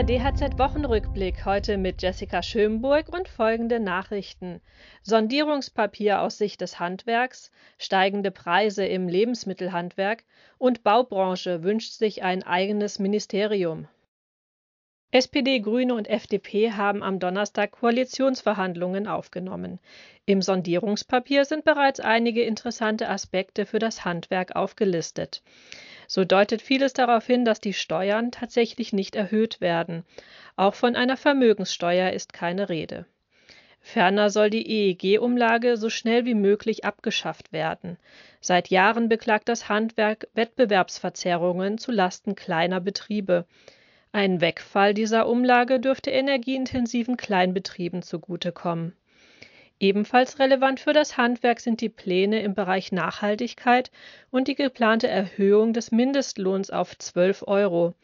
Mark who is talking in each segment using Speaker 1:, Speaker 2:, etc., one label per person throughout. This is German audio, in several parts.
Speaker 1: Der DHZ-Wochenrückblick heute mit Jessica Schönburg und folgende Nachrichten. Sondierungspapier aus Sicht des Handwerks, steigende Preise im Lebensmittelhandwerk und Baubranche wünscht sich ein eigenes Ministerium. SPD, Grüne und FDP haben am Donnerstag Koalitionsverhandlungen aufgenommen. Im Sondierungspapier sind bereits einige interessante Aspekte für das Handwerk aufgelistet. So deutet vieles darauf hin, dass die Steuern tatsächlich nicht erhöht werden. Auch von einer Vermögenssteuer ist keine Rede. Ferner soll die EEG-Umlage so schnell wie möglich abgeschafft werden. Seit Jahren beklagt das Handwerk Wettbewerbsverzerrungen zu Lasten kleiner Betriebe. Ein Wegfall dieser Umlage dürfte energieintensiven Kleinbetrieben zugutekommen. Ebenfalls relevant für das Handwerk sind die Pläne im Bereich Nachhaltigkeit und die geplante Erhöhung des Mindestlohns auf 12 Euro.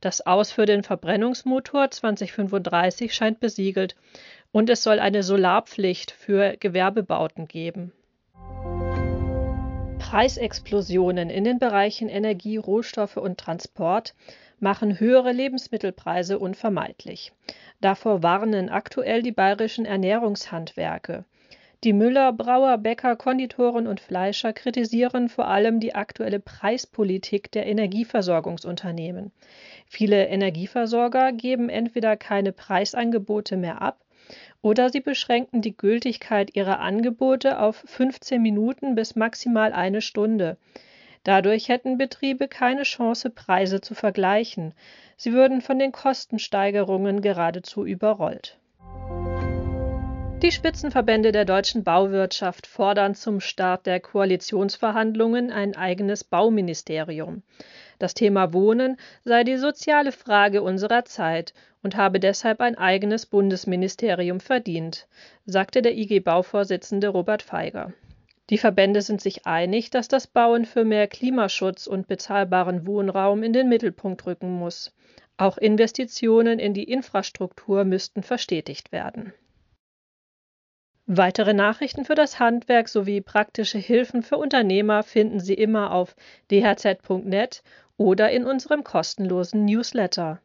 Speaker 1: Das Aus für den Verbrennungsmotor 2035 scheint besiegelt und es soll eine Solarpflicht für Gewerbebauten geben. Preisexplosionen in den Bereichen Energie, Rohstoffe und Transport machen höhere Lebensmittelpreise unvermeidlich. Davor warnen aktuell die bayerischen Ernährungshandwerke. Die Müller, Brauer, Bäcker, Konditoren und Fleischer kritisieren vor allem die aktuelle Preispolitik der Energieversorgungsunternehmen. Viele Energieversorger geben entweder keine Preisangebote mehr ab oder sie beschränken die Gültigkeit ihrer Angebote auf 15 Minuten bis maximal eine Stunde. Dadurch hätten Betriebe keine Chance, Preise zu vergleichen. Sie würden von den Kostensteigerungen geradezu überrollt. Die Spitzenverbände der deutschen Bauwirtschaft fordern zum Start der Koalitionsverhandlungen ein eigenes Bauministerium. Das Thema Wohnen sei die soziale Frage unserer Zeit und habe deshalb ein eigenes Bundesministerium verdient, sagte der IG Bauvorsitzende Robert Feiger. Die Verbände sind sich einig, dass das Bauen für mehr Klimaschutz und bezahlbaren Wohnraum in den Mittelpunkt rücken muss. Auch Investitionen in die Infrastruktur müssten verstetigt werden. Weitere Nachrichten für das Handwerk sowie praktische Hilfen für Unternehmer finden Sie immer auf dhz.net oder in unserem kostenlosen Newsletter.